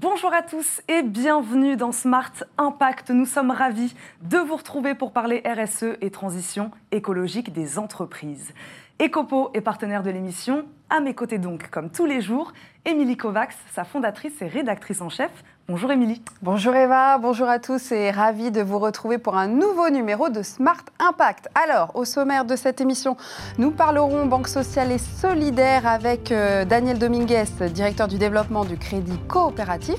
Bonjour à tous et bienvenue dans Smart Impact. Nous sommes ravis de vous retrouver pour parler RSE et transition écologique des entreprises. Ecopo est partenaire de l'émission. À mes côtés donc, comme tous les jours, Émilie Kovacs, sa fondatrice et rédactrice en chef. Bonjour Émilie. Bonjour Eva, bonjour à tous et ravi de vous retrouver pour un nouveau numéro de Smart Impact. Alors, au sommaire de cette émission, nous parlerons banque sociale et solidaire avec euh, Daniel Dominguez, directeur du développement du Crédit Coopératif.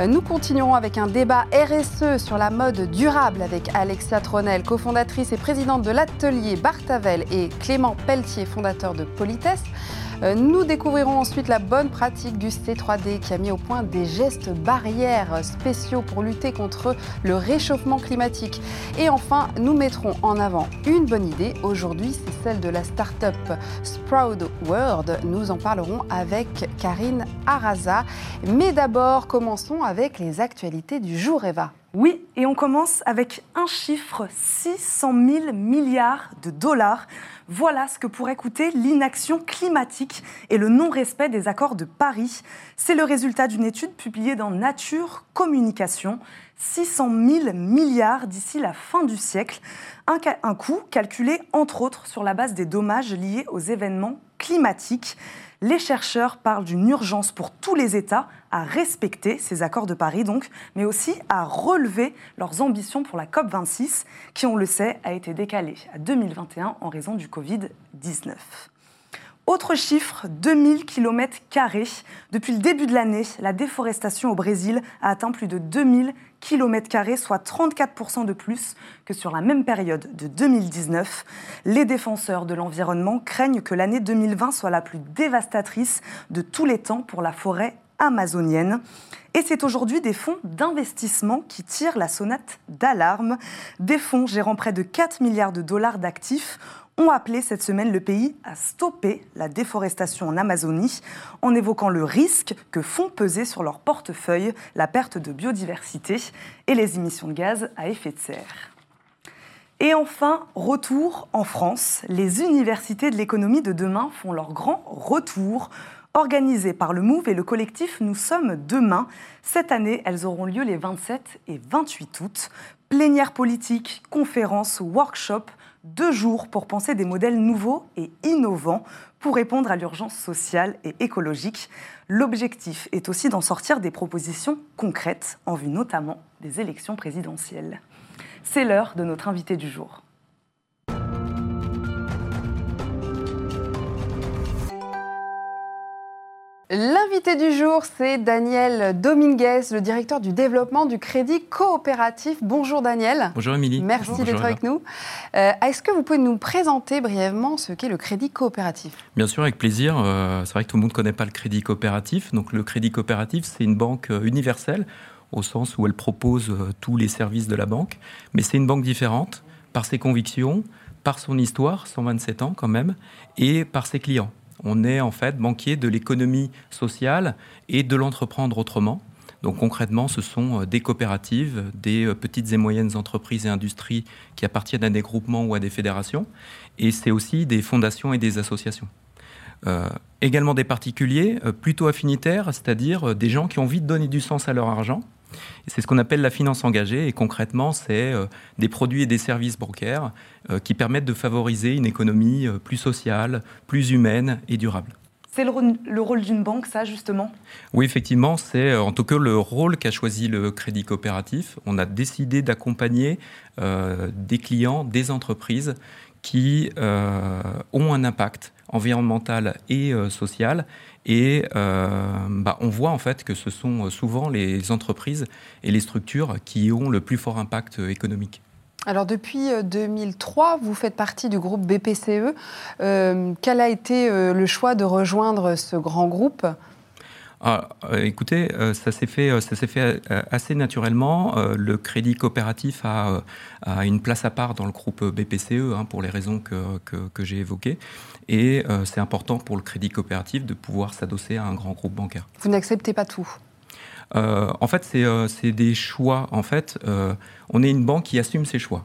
Euh, nous continuerons avec un débat RSE sur la mode durable avec Alexia Tronel, cofondatrice et présidente de l'atelier Bartavel et Clément Pelletier, fondateur de Politesse. Euh, nous découvrirons ensuite la bonne pratique du C3D qui a mis au point des gestes barrières spéciaux pour lutter contre le réchauffement climatique. Et enfin, nous mettrons en avant une bonne idée. Aujourd'hui, c'est celle de la start-up Sprout World. Nous en parlerons avec Karine Araza. Mais d'abord, commençons avec les actualités du jour, Eva. Oui, et on commence avec un chiffre 600 000 milliards de dollars. Voilà ce que pourrait coûter l'inaction climatique et le non-respect des accords de Paris. C'est le résultat d'une étude publiée dans Nature Communication. 600 000 milliards d'ici la fin du siècle. Un, un coût calculé entre autres sur la base des dommages liés aux événements climatiques. Les chercheurs parlent d'une urgence pour tous les États à respecter ces accords de Paris, donc, mais aussi à relever leurs ambitions pour la COP26, qui, on le sait, a été décalée à 2021 en raison du Covid-19. Autre chiffre, 2000 km. Depuis le début de l'année, la déforestation au Brésil a atteint plus de 2000 km, soit 34% de plus que sur la même période de 2019. Les défenseurs de l'environnement craignent que l'année 2020 soit la plus dévastatrice de tous les temps pour la forêt amazonienne. Et c'est aujourd'hui des fonds d'investissement qui tirent la sonnette d'alarme. Des fonds gérant près de 4 milliards de dollars d'actifs ont appelé cette semaine le pays à stopper la déforestation en Amazonie en évoquant le risque que font peser sur leur portefeuille la perte de biodiversité et les émissions de gaz à effet de serre. Et enfin, retour en France. Les universités de l'économie de demain font leur grand retour. Organisées par le MOVE et le collectif Nous sommes demain. Cette année, elles auront lieu les 27 et 28 août. Plénières politiques, conférences, workshops, deux jours pour penser des modèles nouveaux et innovants pour répondre à l'urgence sociale et écologique. L'objectif est aussi d'en sortir des propositions concrètes en vue notamment des élections présidentielles. C'est l'heure de notre invité du jour. L'invité du jour, c'est Daniel Dominguez, le directeur du développement du Crédit Coopératif. Bonjour Daniel. Bonjour Émilie. Merci d'être avec nous. Euh, est-ce que vous pouvez nous présenter brièvement ce qu'est le Crédit Coopératif? Bien sûr, avec plaisir. Euh, c'est vrai que tout le monde ne connaît pas le Crédit Coopératif. Donc le Crédit Coopératif, c'est une banque euh, universelle au sens où elle propose tous les services de la banque. Mais c'est une banque différente par ses convictions, par son histoire, 127 ans quand même, et par ses clients. On est en fait banquier de l'économie sociale et de l'entreprendre autrement. Donc concrètement, ce sont euh, des coopératives, des euh, petites et moyennes entreprises et industries qui appartiennent à des groupements ou à des fédérations. Et c'est aussi des fondations et des associations. Euh, également des particuliers plutôt affinitaires, c'est-à-dire des gens qui ont envie de donner du sens à leur argent c'est ce qu'on appelle la finance engagée et concrètement, c'est euh, des produits et des services bancaires euh, qui permettent de favoriser une économie euh, plus sociale, plus humaine et durable. C'est le, rôle d'une banque, ça, justement? Oui, effectivement, c'est en tout cas le rôle qu'a choisi le Crédit Coopératif. On a décidé d'accompagner des clients, des entreprises qui ont un impact environnemental et social et euh, bah, on voit en fait que ce sont souvent les entreprises et les structures qui ont le plus fort impact économique. Alors depuis 2003, euh, vous faites partie du groupe BPCE. Euh, quel a été le choix de rejoindre ce grand groupe? Ah, euh, écoutez, euh, ça s'est fait, euh, ça s'est fait assez naturellement. le crédit coopératif a, une place à part dans le groupe BPCE hein, pour les raisons que, que, j'ai évoquées. Et c'est important pour le crédit coopératif de pouvoir s'adosser à un grand groupe bancaire. Vous n'acceptez pas tout? En fait, c'est des choix. En fait, on est une banque qui assume ses choix.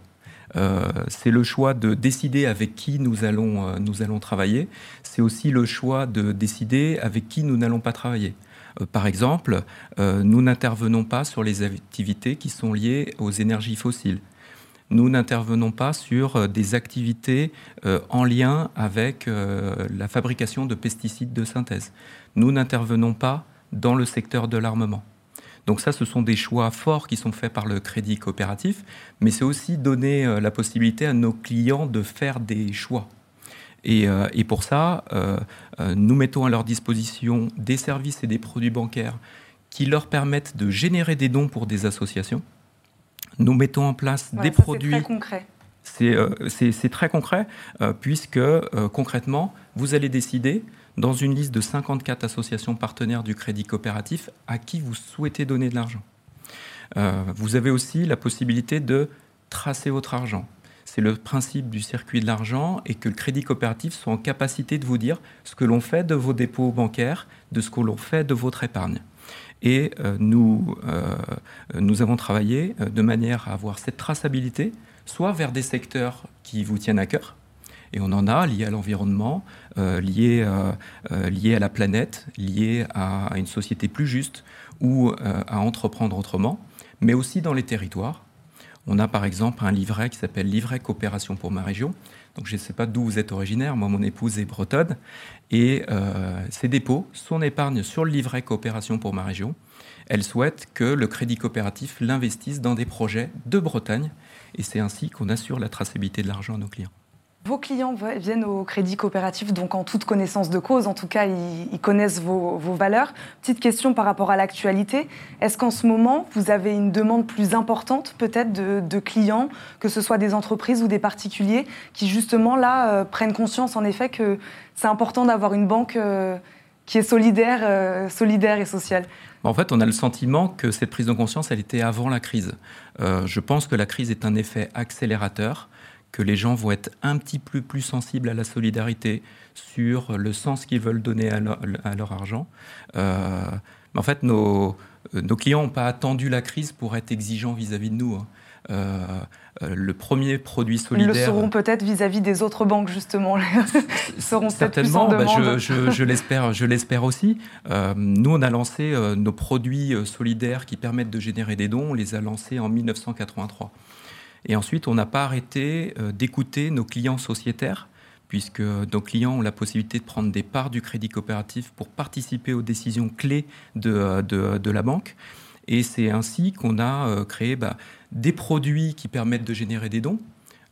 Euh, c'est le choix de décider avec qui nous allons, euh, nous allons travailler. C'est aussi le choix de décider avec qui nous n'allons pas travailler. par exemple, nous n'intervenons pas sur les activités qui sont liées aux énergies fossiles nous n'intervenons pas sur euh, des activités euh, en lien avec euh, la fabrication de pesticides de synthèse. Nous n'intervenons pas dans le secteur de l'armement. Donc ça, ce sont des choix forts qui sont faits par le crédit coopératif, mais c'est aussi donner la possibilité à nos clients de faire des choix. Et, pour ça, nous mettons à leur disposition des services et des produits bancaires qui leur permettent de générer des dons pour des associations, nous mettons en place des produits. C'est très concret. C'est très concret, euh, puisque euh, concrètement, vous allez décider dans une liste de 54 associations partenaires du crédit coopératif à qui vous souhaitez donner de l'argent. Euh, vous avez aussi la possibilité de tracer votre argent. C'est le principe du circuit de l'argent et que le crédit coopératif soit en capacité de vous dire ce que l'on fait de vos dépôts bancaires, de ce que l'on fait de votre épargne. Et euh, nous, euh, nous avons travaillé de manière à avoir cette traçabilité, soit vers des secteurs qui vous tiennent à cœur, et on en a liés à l'environnement, liés, liés, à la planète, liés à, une société plus juste ou à entreprendre autrement, mais aussi dans les territoires. On a par exemple un livret qui s'appelle Livret Coopération pour ma région. Donc je ne sais pas d'où vous êtes originaire, moi mon épouse est bretonne, et euh, ses dépôts, son épargne sur le livret Coopération pour ma région, elle souhaite que le crédit coopératif l'investisse dans des projets de Bretagne, et c'est ainsi qu'on assure la traçabilité de l'argent à nos clients. Vos clients viennent au crédit coopératif, donc en toute connaissance de cause, en tout cas, ils, connaissent vos, valeurs. Petite question par rapport à l'actualité. Est-ce qu'en ce moment, vous avez une demande plus importante peut-être de, clients, que ce soit des entreprises ou des particuliers, qui justement là euh, prennent conscience en effet que c'est important d'avoir une banque euh, qui est solidaire, euh, solidaire et sociale? En fait, on a le sentiment que cette prise de conscience, elle était avant la crise. je pense que la crise est un effet accélérateur que les gens vont être un petit peu plus sensibles à la solidarité, sur le sens qu'ils veulent donner à leur, argent. Euh, en fait, nos, nos clients n'ont pas attendu la crise pour être exigeants vis-à-vis de nous. Hein. Euh, euh, le premier produit solidaire. Ils le seront peut-être vis-à-vis des autres banques, justement. Ils seront Certainement, bah, je, je, je l'espère, je l'espère aussi. nous, on a lancé nos produits solidaires qui permettent de générer des dons. On les a lancés en 1983. Et ensuite, on n'a pas arrêté euh, d'écouter nos clients sociétaires, puisque nos clients ont la possibilité de prendre des parts du crédit coopératif pour participer aux décisions clés de, euh, la banque. Et c'est ainsi qu'on a euh, créé bah, des produits qui permettent de générer des dons.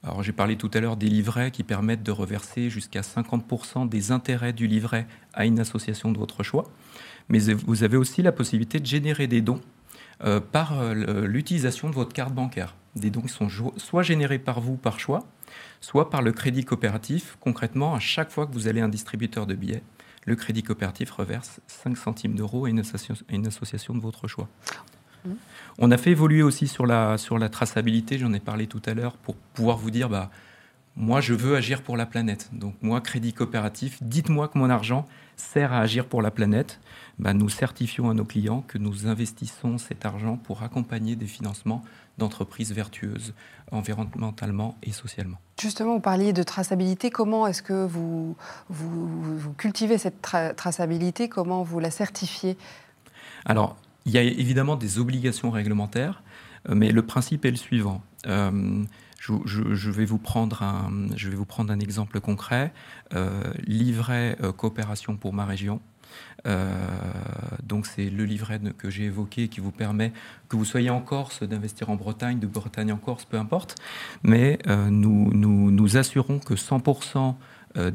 Alors j'ai parlé tout à l'heure des livrets qui permettent de reverser jusqu'à 50% des intérêts du livret à une association de votre choix. Mais vous avez aussi la possibilité de générer des dons par l'utilisation de votre carte bancaire. Des dons qui sont soit générés par vous par choix, soit par le crédit coopératif. Concrètement, à chaque fois que vous allez à un distributeur de billets, le crédit coopératif reverse 5 centimes d'euros à, une association de votre choix. Mmh. On a fait évoluer aussi sur la, sur la traçabilité, j'en ai parlé tout à l'heure, pour pouvoir vous dire, bah, moi je veux agir pour la planète. Donc moi, crédit coopératif, dites-moi que mon argent sert à agir pour la planète. Bah, nous certifions à nos clients que nous investissons cet argent pour accompagner des financements d'entreprises vertueuses environnementalement et socialement. Justement, vous parliez de traçabilité. Comment est-ce que vous, vous, cultivez cette traçabilité? Comment vous la certifiez? Alors, il y a évidemment des obligations réglementaires, euh, mais le principe est le suivant. Euh, je, vais vous prendre un, je vais vous prendre un exemple concret. Euh, livret coopération pour ma région. Euh, donc c'est le livret que j'ai évoqué qui vous permet, que vous soyez en Corse, d'investir en Bretagne, de Bretagne en Corse, peu importe. Mais euh, nous, nous, assurons que 100% euh,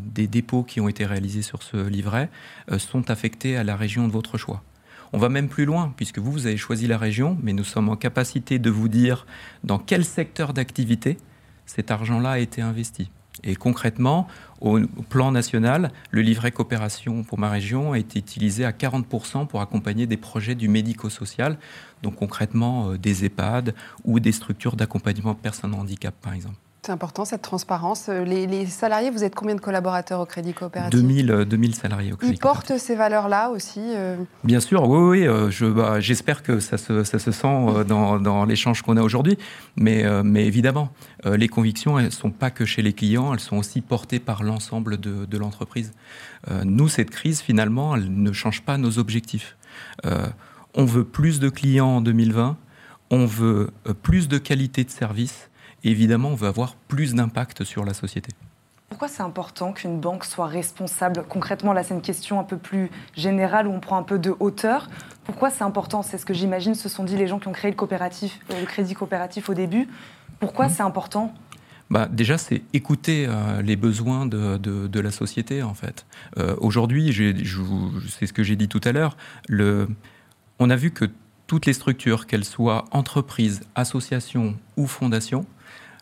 des, dépôts qui ont été réalisés sur ce livret sont affectés à la région de votre choix. On va même plus loin, puisque vous, vous avez choisi la région, mais nous sommes en capacité de vous dire dans quel secteur d'activité cet argent-là a été investi. Et concrètement, au plan national, le livret coopération pour ma région a été utilisé à 40% pour accompagner des projets du médico-social, donc concrètement euh, des EHPAD ou des structures d'accompagnement de personnes en handicap, par exemple. C'est important cette transparence. Euh, les, salariés, vous êtes combien de collaborateurs au Crédit Coopératif? 2000, 2000 salariés au Crédit Ils portent ces valeurs-là aussi Bien sûr, oui, oui. Je, bah, j'espère que ça se, ça se sent dans, dans l'échange qu'on a aujourd'hui. Mais, mais évidemment, les convictions, elles ne sont pas que chez les clients, elles sont aussi portées par l'ensemble de, de l'entreprise. nous, cette crise, finalement, elle ne change pas nos objectifs. on veut plus de clients en 2020 on veut euh, plus de qualité de service évidemment, on veut avoir plus d'impact sur la société. Pourquoi c'est important qu'une banque soit responsable? Concrètement, là, c'est une question un peu plus générale où on prend un peu de hauteur. Pourquoi c'est important? C'est ce que j'imagine se sont dit les gens qui ont créé le, coopératif, euh, le crédit coopératif au début. Pourquoi mmh. c'est important? Bah, déjà, c'est écouter euh, les besoins de, la société, en fait. Aujourd'hui, c'est ce que j'ai dit tout à l'heure, on a vu que toutes les structures, qu'elles soient entreprises, associations ou fondations,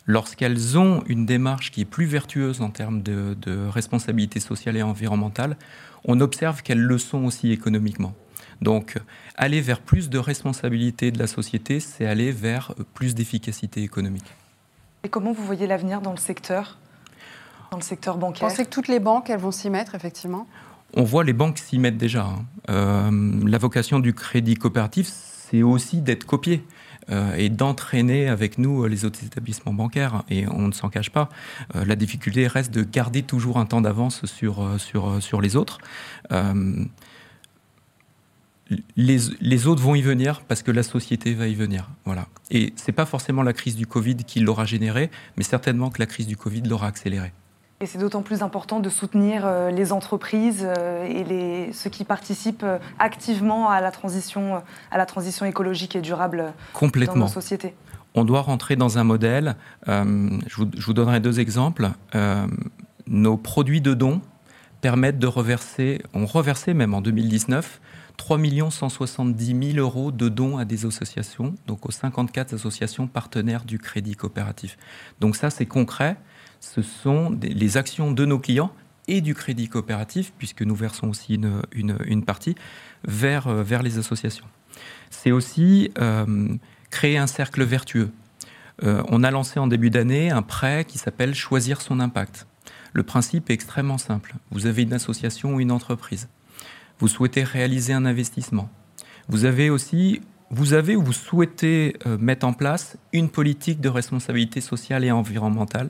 lorsqu'elles ont une démarche qui est plus vertueuse en termes de, responsabilité sociale et environnementale, on observe qu'elles le sont aussi économiquement. Donc, aller vers plus de responsabilité de la société, c'est aller vers plus d'efficacité économique. Et comment vous voyez l'avenir dans le secteur, dans le secteur bancaire? Vous pensez que toutes les banques, elles vont s'y mettre, effectivement? On voit les banques s'y mettre déjà. Hein. Euh, la vocation du crédit coopératif, c'est aussi d'être copié. Euh, et d'entraîner avec nous euh, les autres établissements bancaires. Et on ne s'en cache pas. Euh, la difficulté reste de garder toujours un temps d'avance sur, les autres. Les, autres vont y venir parce que la société va y venir. Voilà. Et ce n'est pas forcément la crise du Covid qui l'aura généré, mais certainement que la crise du Covid l'aura accéléré. Et c'est d'autant plus important de soutenir euh, les entreprises euh, et les, ceux qui participent euh, activement à la transition, à la transition écologique et durable Complètement. dans nos sociétés. On doit rentrer dans un modèle. je, vous, donnerai deux exemples. nos produits de dons permettent de reverser, on reversait même en 2019 3 170 000 euros de dons à des associations, donc aux 54 associations partenaires du crédit coopératif. Donc ça, c'est concret ce sont les actions de nos clients et du crédit coopératif, puisque nous versons aussi une, partie, vers, euh, vers les associations. C'est aussi euh, créer un cercle vertueux. Euh, on a lancé en début d'année un prêt qui s'appelle Choisir son impact. Le principe est extrêmement simple. Vous avez une association ou une entreprise. Vous souhaitez réaliser un investissement. Vous avez aussi vous avez ou vous souhaitez mettre en place une politique de responsabilité sociale et environnementale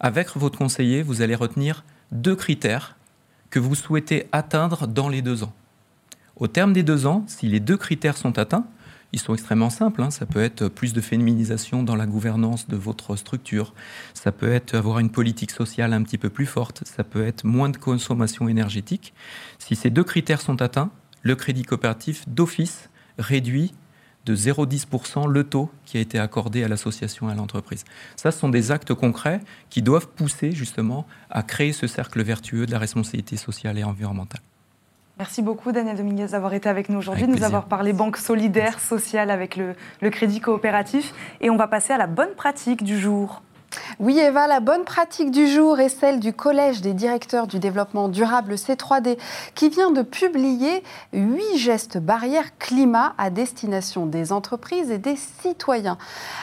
avec votre conseiller, vous allez retenir deux critères que vous souhaitez atteindre dans les deux ans. Au terme des deux ans, si les deux critères sont atteints, ils sont extrêmement simples. Hein. Ça peut être plus de féminisation dans la gouvernance de votre structure. Ça peut être avoir une politique sociale un petit peu plus forte. Ça peut être moins de consommation énergétique. Si ces deux critères sont atteints, le crédit coopératif d'office réduit de 0,10% le taux qui a été accordé à l'association et à l'entreprise. Ça, ce sont des actes concrets qui doivent pousser justement à créer ce cercle vertueux de la responsabilité sociale et environnementale. Merci beaucoup Daniel Dominguez d'avoir été avec nous aujourd'hui, de nous avoir parlé banque solidaire, sociale avec le, le crédit coopératif. Et on va passer à la bonne pratique du jour. Oui, Eva, la bonne pratique du jour est celle du Collège des directeurs du développement durable C3D qui vient de publier huit gestes barrières climat à destination des entreprises et des citoyens.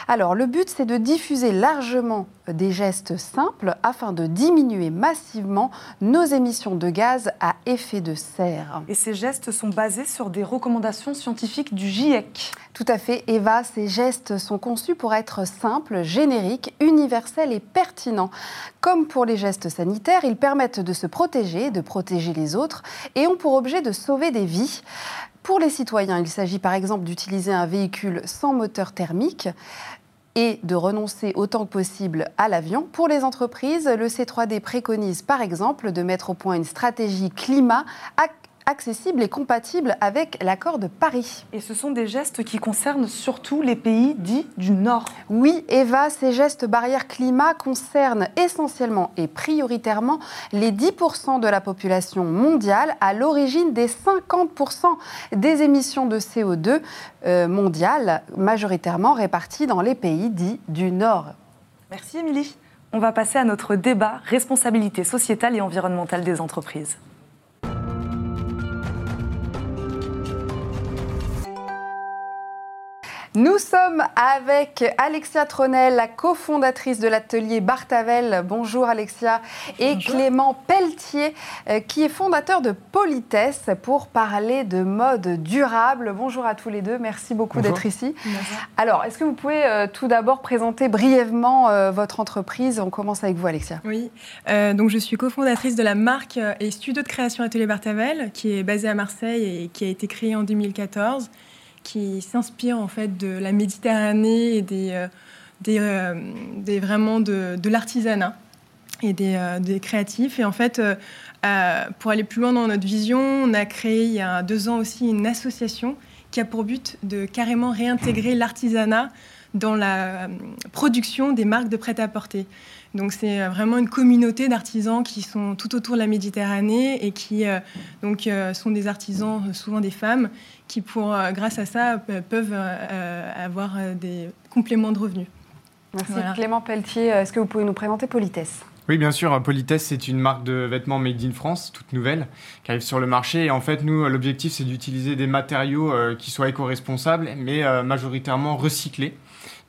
Alors, le but, c'est de diffuser largement des gestes simples afin de diminuer massivement nos émissions de gaz à effet de serre. Et ces gestes sont basés sur des recommandations scientifiques du GIEC. Tout à fait, Eva, ces gestes sont conçus pour être simples, génériques, universels et pertinents. Comme pour les gestes sanitaires, ils permettent de se protéger, de protéger les autres et ont pour objet de sauver des vies. Pour les citoyens, il s'agit par exemple d'utiliser un véhicule sans moteur thermique et de renoncer autant que possible à l'avion. Pour les entreprises, le C3D préconise par exemple de mettre au point une stratégie climat accessible et compatible avec l'accord de Paris. Et ce sont des gestes qui concernent surtout les pays dits du Nord. Oui, Eva, ces gestes barrières climat concernent essentiellement et prioritairement les 10% de la population mondiale à l'origine des 50% des émissions de CO2 euh, mondiales, majoritairement réparties dans les pays dits du Nord. Merci Émilie. On va passer à notre débat responsabilité sociétale et environnementale des entreprises. Nous sommes avec Alexia Tronel, la cofondatrice de l'atelier Bartavel. Bonjour Alexia. Et Clément Pelletier, euh, qui est fondateur de Politesse pour parler de mode durable. Bonjour à tous les deux. Merci beaucoup d'être ici. Alors, est-ce que vous pouvez euh, tout d'abord présenter brièvement euh, votre entreprise? On commence avec vous, Alexia. Oui. donc, je suis cofondatrice de la marque et studio de création Atelier Bartavel, qui est basé à Marseille et qui a été créé en 2014 qui s'inspire en fait de la Méditerranée et des, euh, des, euh, des, vraiment de, de l'artisanat et des, euh, des, créatifs. Et en fait, pour aller plus loin dans notre vision, on a créé il y a deux ans aussi une association qui a pour but de carrément réintégrer l'artisanat dans la production des marques de prêt-à-porter. Donc c'est vraiment une communauté d'artisans qui sont tout autour de la Méditerranée et qui donc, sont des artisans, souvent des femmes, qui, pour, euh, grâce à ça, peuvent euh, avoir euh, des compléments de revenus. Merci. Clément Pelletier, est-ce que vous pouvez nous présenter Politesse? Oui, bien sûr. Politesse, c'est une marque de vêtements made in France, toute nouvelle, qui arrive sur le marché. Et en fait, nous, l'objectif, c'est d'utiliser des matériaux qui soient éco-responsables, mais majoritairement recyclés.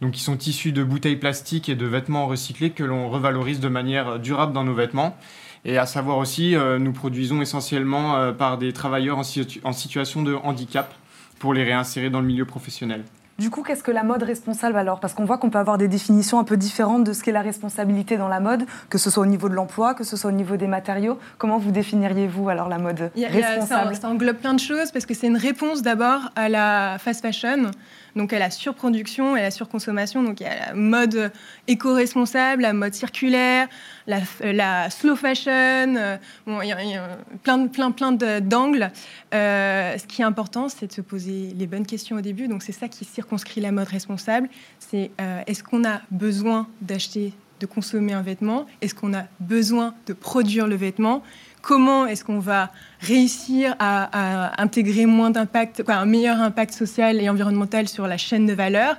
Donc, ils sont issus de bouteilles plastiques et de vêtements recyclés que l'on revalorise de manière durable dans nos vêtements. Et à savoir aussi, euh, nous produisons essentiellement euh, par des travailleurs en, en situation de handicap pour les réinsérer dans le milieu professionnel. Du coup, qu'est-ce que la mode responsable alors? Parce qu'on voit qu'on peut avoir des définitions un peu différentes de ce qu'est la responsabilité dans la mode, que ce soit au niveau de l'emploi, que ce soit au niveau des matériaux. Comment vous définiriez-vous alors la mode responsable ça, ça, englobe plein de choses parce que c'est une réponse d'abord à la fast fashion donc à la surproduction et la surconsommation. Donc a la mode éco-responsable, la mode circulaire, la, slow fashion, euh, bon, il y a, plein, plein, plein d'angles. Euh, ce qui est important, c'est de se poser les bonnes questions au début. Donc c'est ça qui circonscrit la mode responsable. C'est euh, est-ce qu'on a besoin d'acheter de consommer un vêtement? Est-ce qu'on a besoin de produire le vêtement? Comment est-ce qu'on va réussir à, intégrer moins d'impact, un meilleur impact social et environnemental sur la chaîne de valeur,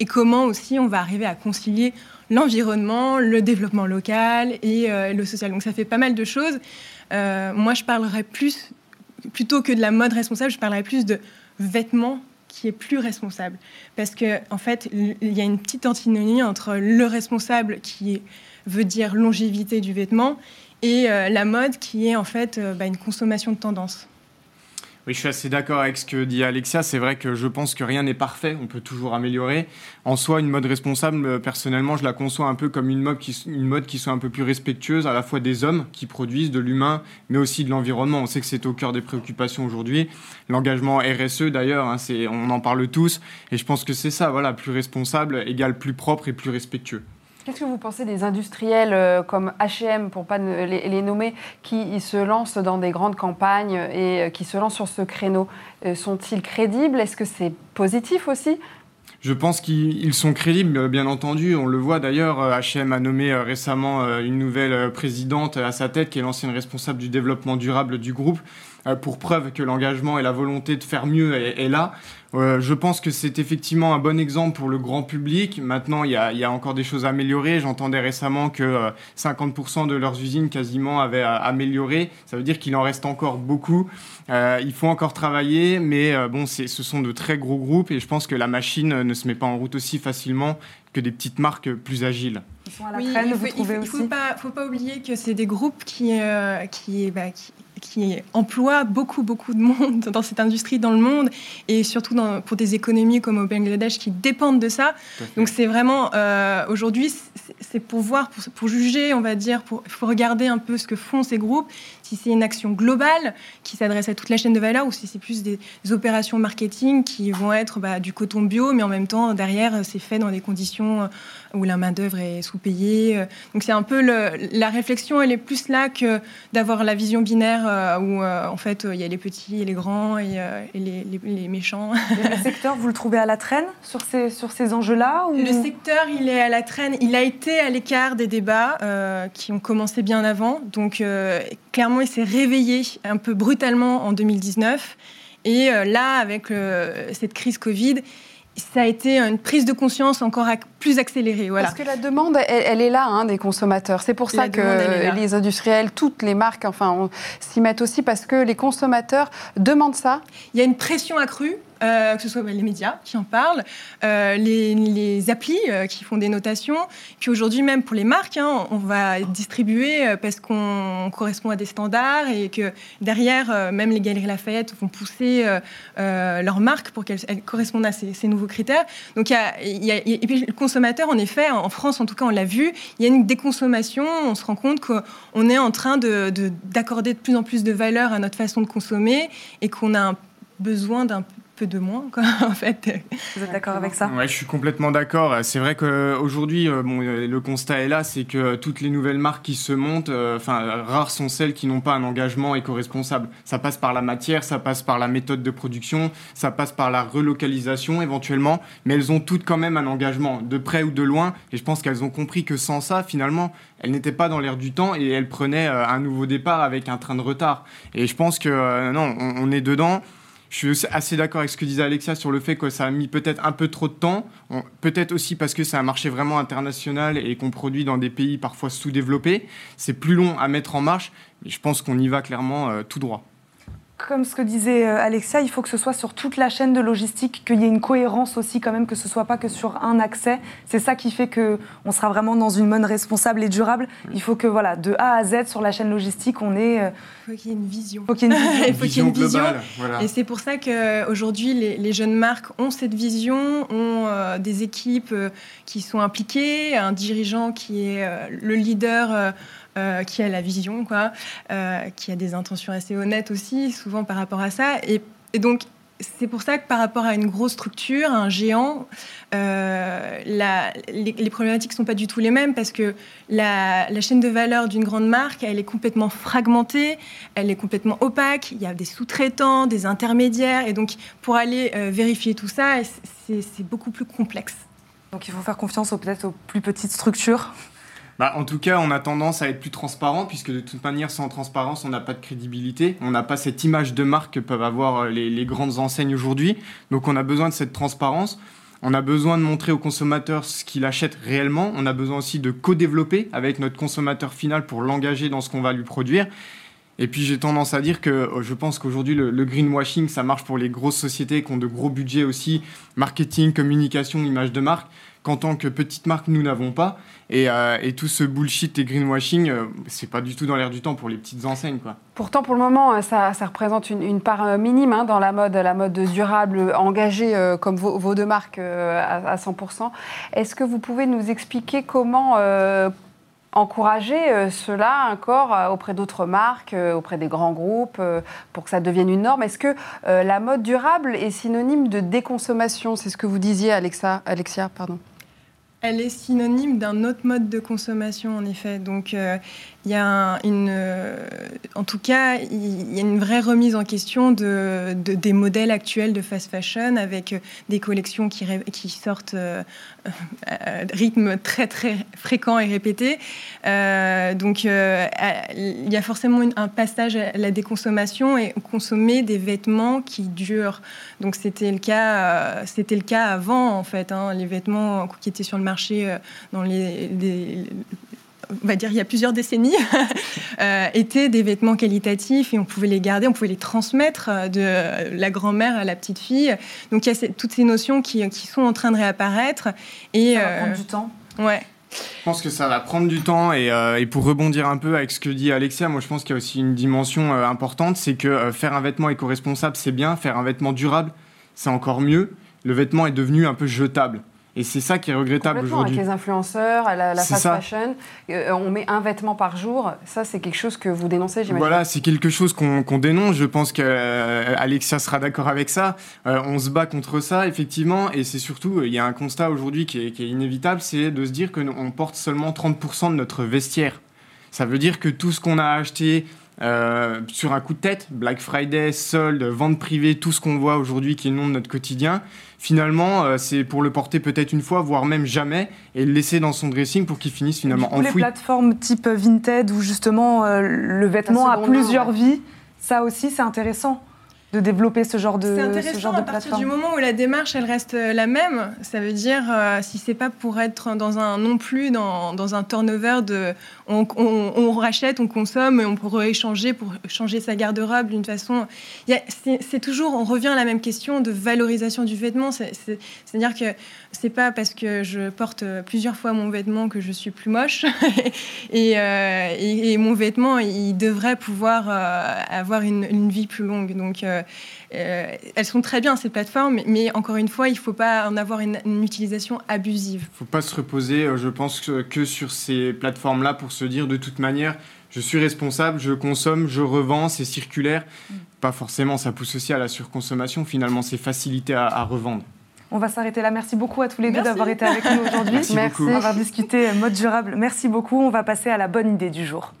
et comment aussi on va arriver à concilier l'environnement, le développement local et euh, le social. Donc ça fait pas mal de choses. Euh, moi, je parlerais plus, plutôt que de la mode responsable, je parlerais plus de vêtements qui est plus responsable. Parce qu'en en fait, il y a une petite antinomie entre le responsable qui veut dire longévité du vêtement et euh, la mode qui est en fait euh, bah, une consommation de tendance. Oui, je suis assez d'accord avec ce que dit Alexia. C'est vrai que je pense que rien n'est parfait. On peut toujours améliorer. En soi, une mode responsable, euh, personnellement, je la conçois un peu comme une mode qui, une mode qui soit un peu plus respectueuse à la fois des hommes qui produisent, de l'humain, mais aussi de l'environnement. On sait que c'est au cœur des préoccupations aujourd'hui. L'engagement RSE, d'ailleurs, hein, on en parle tous. Et je pense que c'est ça, voilà, plus responsable égale plus propre et plus respectueux. Qu'est-ce que vous pensez des industriels euh, comme H&M, pour pas les, nommer, qui se lancent dans des grandes campagnes et euh, qui se lancent sur ce créneau? Euh, Sont-ils crédibles? Est-ce que c'est positif aussi? Je pense qu'ils sont crédibles, bien entendu. On le voit d'ailleurs. H&M a nommé récemment une nouvelle présidente à sa tête, qui est l'ancienne responsable du développement durable du groupe, pour preuve que l'engagement et la volonté de faire mieux est là. Euh, je pense que c'est effectivement un bon exemple pour le grand public. Maintenant, il y a, encore des choses à améliorer. J'entendais récemment que 50% euh, de leurs usines quasiment avaient euh, amélioré. Ça veut dire qu'il en reste encore beaucoup. il faut encore travailler, mais bon, ce sont de très gros groupes et je pense que la machine ne se met pas en route aussi facilement que des petites marques plus agiles. Ils sont à la oui, il ne faut, pas, oublier que c'est des groupes qui, qui, bah, qui qui emploie beaucoup, beaucoup de monde dans cette industrie dans le monde et surtout dans, pour des économies comme au Bangladesh qui dépendent de ça. Donc c'est vraiment, euh, aujourd'hui, c'est pour voir, pour, pour, juger, on va dire, pour, faut regarder un peu ce que font ces groupes, si c'est une action globale qui s'adresse à toute la chaîne de valeur ou si c'est plus des, opérations marketing qui vont être bah, du coton bio, mais en même temps, derrière, c'est fait dans des conditions où la main-d'œuvre est sous-payée. Donc c'est un peu le, la réflexion, elle est plus là que d'avoir la vision binaire euh, où euh, en fait il y a les petits et les grands et, euh, les, les, méchants. le secteur, vous le trouvez à la traîne sur ces, sur ces enjeux-là Le secteur, il est à la traîne. Il a été à l'écart des débats qui ont commencé bien avant. Donc clairement, il s'est réveillé un peu brutalement en 2019. Et là, avec cette crise Covid, ça a été une prise de conscience encore plus accéléré. Voilà. Parce que la demande, elle, est là hein, des consommateurs. C'est pour ça que les industriels, toutes les marques, enfin, s'y mettent aussi parce que les consommateurs demandent ça. Il y a une pression accrue euh, que ce soit les médias qui en parlent, euh, les, applis euh, qui font des notations. Puis aujourd'hui, même pour les marques, hein, on va distribuer parce qu'on correspond à des standards et que derrière, même les Galeries Lafayette vont pousser leurs marques pour qu'elles correspondent à ces, nouveaux critères. Donc, il y a, et puis le consommateur, en effet, en France, en tout cas, on l'a vu, il y a une déconsommation. On se rend compte qu'on est en train d'accorder de, de plus en plus de valeur à notre façon de consommer et qu'on a un besoin d'un peu de moins, quoi, en fait. Vous êtes d'accord avec ça? Ouais, je suis complètement d'accord. C'est vrai qu'aujourd'hui, euh, bon, euh, le constat est là, c'est que toutes les nouvelles marques qui se montent, euh, enfin, rares sont celles qui n'ont pas un engagement éco-responsable. Ça passe par la matière, ça passe par la méthode de production, ça passe par la relocalisation éventuellement, mais elles ont toutes quand même un engagement, de près ou de loin, et je pense qu'elles ont compris que sans ça, finalement, elles n'étaient pas dans l'air du temps et elles prenaient un nouveau départ avec un train de retard. Et je pense que non, on est dedans. Je suis assez d'accord avec ce que disait Alexia sur le fait que ça a mis peut-être un peu trop de temps, peut-être aussi parce que c'est un marché vraiment international et qu'on produit dans des pays parfois sous-développés. C'est plus long à mettre en marche, mais je pense qu'on y va clairement euh, tout droit comme ce que disait euh, Alexia, il faut que ce soit sur toute la chaîne de logistique, qu'il y ait une cohérence aussi quand même, que ce soit pas que sur un accès. C'est ça qui fait que on sera vraiment dans une mode responsable et durable. Il faut que voilà, de A à Z sur la chaîne logistique, on ait. Euh, il faut qu'il y ait une vision. Il faut qu'il y ait une vision. il faut qu'il y ait une vision. Et c'est pour ça qu'aujourd'hui, les, les jeunes marques ont cette vision, ont euh, des équipes qui sont impliquées, un dirigeant qui est le leader euh, qui a la vision, quoi, euh, qui a des intentions assez honnêtes aussi, souvent par rapport à ça. Et, donc, c'est pour ça que par rapport à une grosse structure, un géant, euh, les, problématiques ne sont pas du tout les mêmes parce que la, chaîne de valeur d'une grande marque, elle est complètement fragmentée, elle est complètement opaque, il y a des sous-traitants, des intermédiaires, et donc pour aller vérifier tout ça, c'est beaucoup plus complexe. Donc il faut faire confiance peut-être aux plus petites structures bah, en tout cas, on a tendance à être plus transparent, puisque de toute manière, sans transparence, on n'a pas de crédibilité. On n'a pas cette image de marque que peuvent avoir euh, les, grandes enseignes aujourd'hui. Donc on a besoin de cette transparence. On a besoin de montrer au consommateur ce qu'il achète réellement. On a besoin aussi de co-développer avec notre consommateur final pour l'engager dans ce qu'on va lui produire. Et puis j'ai tendance à dire que euh, je pense qu'aujourd'hui le, le, greenwashing ça marche pour les grosses sociétés qui ont de gros budgets aussi, marketing, communication, image de marque qu'en tant que petite marque, nous n'avons pas. Et, euh, et, tout ce bullshit et greenwashing, euh, c'est pas du tout dans l'air du temps pour les petites enseignes. Quoi. Pourtant, pour le moment, euh, ça, ça représente une, part minime hein, dans la mode, la mode durable, engagée comme vos, deux marques à, à 100%. Est-ce que vous pouvez nous expliquer comment encourager cela encore auprès d'autres marques, auprès des grands groupes, pour que ça devienne une norme? Est-ce que la mode durable est synonyme de déconsommation? C'est ce que vous disiez, Alexa, Alexia. Pardon. Elle est synonyme d'un autre mode de consommation, en effet. Donc, euh, il y a une, euh, en tout cas, il y a une vraie remise en question de, des modèles actuels de fast fashion avec euh, des collections qui, qui sortent euh, à rythme très très fréquent et répété. donc, il y a forcément un passage à la déconsommation et consommer des vêtements qui durent. Donc, c'était le cas, c'était le cas avant en fait. Hein, les vêtements qui étaient sur le marché dans les, les on va dire il y a plusieurs décennies, euh, étaient des vêtements qualitatifs et on pouvait les garder, on pouvait les transmettre euh, de la grand-mère à la petite fille. Donc il y a toutes ces notions qui, qui, sont en train de réapparaître. Et, ça va prendre euh, du temps. Ouais. Je pense que ça va prendre du temps et, et, pour rebondir un peu avec ce que dit Alexia, moi je pense qu'il y a aussi une dimension importante, c'est que faire un vêtement éco-responsable c'est bien, faire un vêtement durable c'est encore mieux. Le vêtement est devenu un peu jetable. Et c'est ça qui est regrettable aujourd'hui. Avec les influenceurs, la, la fast fashion, euh, on met un vêtement par jour. Ça, c'est quelque chose que vous dénoncez, j'imagine. Voilà, c'est quelque chose qu'on dénonce. Je pense qu'Alexia sera d'accord avec ça. Euh, on se bat contre ça, effectivement. Et c'est surtout, il y a un constat aujourd'hui qui, qui est, inévitable, c'est de se dire qu'on porte seulement 30% de notre vestiaire. Ça veut dire que tout ce qu'on a acheté euh, sur un coup de tête, Black Friday, soldes, vente privée, tout ce qu'on voit aujourd'hui qui est le nom de notre quotidien, finalement, euh, c'est pour le porter peut-être une fois, voire même jamais, et le laisser dans son dressing pour qu'il finisse finalement enfoui. Les plateformes type Vinted où justement euh, le vêtement a plusieurs vies, ça aussi c'est intéressant. De développer ce genre de, C'est ce intéressant genre de à partir du moment où la démarche elle reste euh, la même. Ça veut dire euh, si c'est pas pour être dans un non plus dans, dans un turnover de on, on- on rachète, on consomme et on pourrait échanger pour changer sa garde-robe d'une façon. C'est toujours on revient à la même question de valorisation du vêtement. C'est- c'est- C'est-à-dire que c'est pas parce que je porte euh, plusieurs fois mon vêtement que je suis plus moche et, euh, et- et mon vêtement il devrait pouvoir euh, avoir une, une vie plus longue. Donc elles sont très bien ces plateformes, mais encore une fois, il ne faut pas en avoir une, une utilisation abusive. faut pas se reposer, euh, je pense, que, que sur ces plateformes-là pour se dire de toute manière, je suis responsable, je consomme, je revends, c'est circulaire. Pas forcément, ça pousse aussi à la surconsommation. Finalement, c'est facilité à, à revendre. On va s'arrêter là. Merci beaucoup à tous les deux d'avoir été avec nous aujourd'hui. Merci Merci. beaucoup. Avoir discuté mode durable. Merci beaucoup. On va passer à la bonne idée du jour.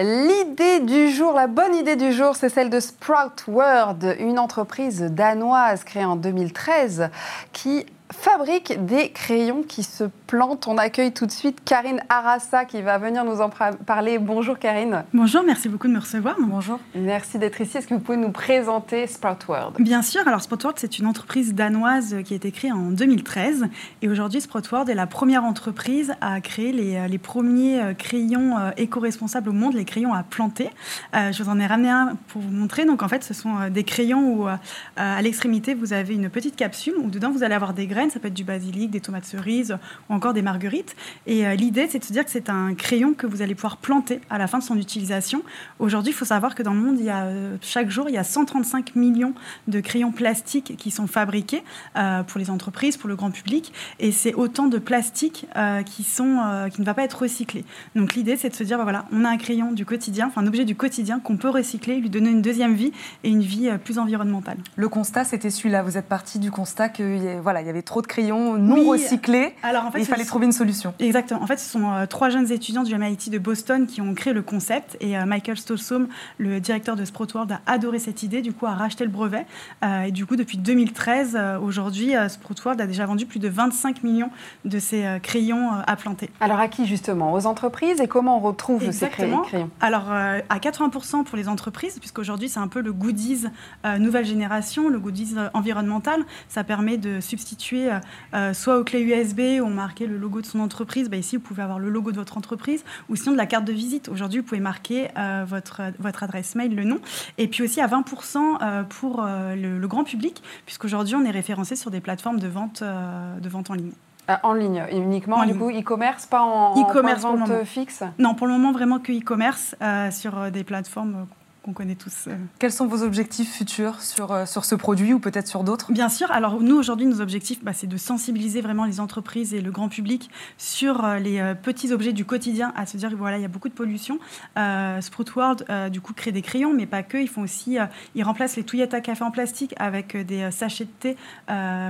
L'idée du jour, la bonne idée du jour, c'est celle de Sprout World, une entreprise danoise créée en 2013 qui fabrique des crayons qui se plantent. On accueille tout de suite Karine Arassa qui va venir nous en parler. Bonjour Karine. Bonjour, merci beaucoup de me recevoir. Bonjour. Merci d'être ici. Est-ce que vous pouvez nous présenter Sprout World Bien sûr, alors Sproutworld, c'est une entreprise danoise qui a été créée en 2013. Et aujourd'hui, Sproutworld est la première entreprise à créer les, les premiers euh, crayons euh, éco-responsables au monde, les crayons à planter. Euh, je vous en ai ramené un pour vous montrer. Donc en fait, ce sont euh, des crayons où euh, à l'extrémité, vous avez une petite capsule où dedans, vous allez avoir des graines. Ça peut être du basilic, des tomates cerises ou encore des marguerites. Et euh, l'idée, c'est de se dire que c'est un crayon que vous allez pouvoir planter à la fin de son utilisation. Aujourd'hui, il faut savoir que dans le monde, il y a, euh, chaque jour, il y a 135 millions de crayons plastiques qui sont fabriqués euh, pour les entreprises, pour le grand public. Et c'est autant de plastique qui, sont, qui ne va pas être recyclé. Donc l'idée, c'est de se dire, bah voilà, on a un crayon du quotidien, enfin un objet du quotidien qu'on peut recycler, lui donner une deuxième vie et une vie plus environnementale. Le constat, c'était celui-là. Vous êtes parti du constat qu'il voilà, il y avait trop de crayons non Oui. recyclés. Alors en et il fallait sont- trouver une solution. Exactement. En fait, ce sont euh, trois jeunes étudiants du MIT de Boston qui ont créé le concept. Et euh, Michael Stolsom, le directeur de Sproutworld, a adoré cette idée. Du coup, a racheté le brevet. Euh, et du coup, depuis 2013, euh, aujourd'hui, euh, Sproutworld a déjà vendu plus de 25 millions de ces euh, crayons euh, à planter. Alors à qui justement? Aux entreprises? Et comment on retrouve ces Exactement. crayons Alors, euh, à 80% pour les entreprises, puisqu'aujourd'hui, c'est un peu le goodies euh, nouvelle génération, le goodies euh, environnemental. Ça permet de substituer euh, euh, soit aux clés USB où on marquait le logo de son entreprise. Bah, ici, vous pouvez avoir le logo de votre entreprise ou sinon de la carte de visite. Aujourd'hui, vous pouvez marquer euh, votre, votre adresse mail, le nom. Et puis aussi à 20% euh, pour le, le grand public, puisqu'aujourd'hui, on est référencé sur des plateformes de vente, de vente en ligne. Ah, En ligne uniquement, En du ligne. coup, e-commerce, pas en, E-commerce vente fixe? Non, pour le moment, vraiment que e-commerce sur des plateformes qu'on connaît tous. Quels sont vos objectifs futurs sur, euh, sur ce produit ou peut-être sur d'autres? Bien sûr. Alors nous aujourd'hui, nos objectifs, bah, c'est de sensibiliser vraiment les entreprises et le grand public sur euh, les euh, petits objets du quotidien, à se dire voilà, il y a beaucoup de pollution. Euh, Sprout World, euh, du coup, crée des crayons, mais pas que. Ils font aussi, euh, ils remplacent les touillettes à café en plastique avec des sachets de thé,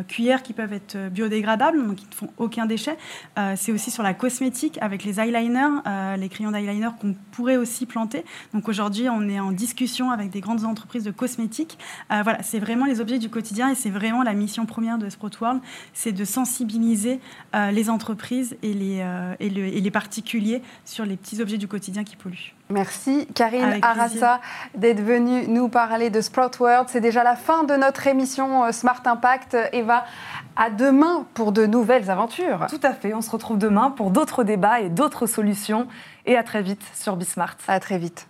cuillères qui peuvent être biodégradables, donc qui ne font aucun déchet. C'est aussi sur la cosmétique avec les eyeliners, les crayons d'eyeliner qu'on pourrait aussi planter. Donc aujourd'hui, on est en discussion avec des grandes entreprises de cosmétiques. Euh, voilà, c'est vraiment les objets du quotidien et c'est vraiment la mission première de Sprout World, c'est de sensibiliser euh, les entreprises et les, euh, et, le- et les particuliers sur les petits objets du quotidien qui polluent. Merci Karine. Arassa d'être venue nous parler de Sprout World. C'est déjà la fin de notre émission euh, Smart Impact. Eva, à demain pour de nouvelles aventures. Tout à fait. On se retrouve demain pour d'autres débats et d'autres solutions. Et à très vite sur Bismart. À très vite.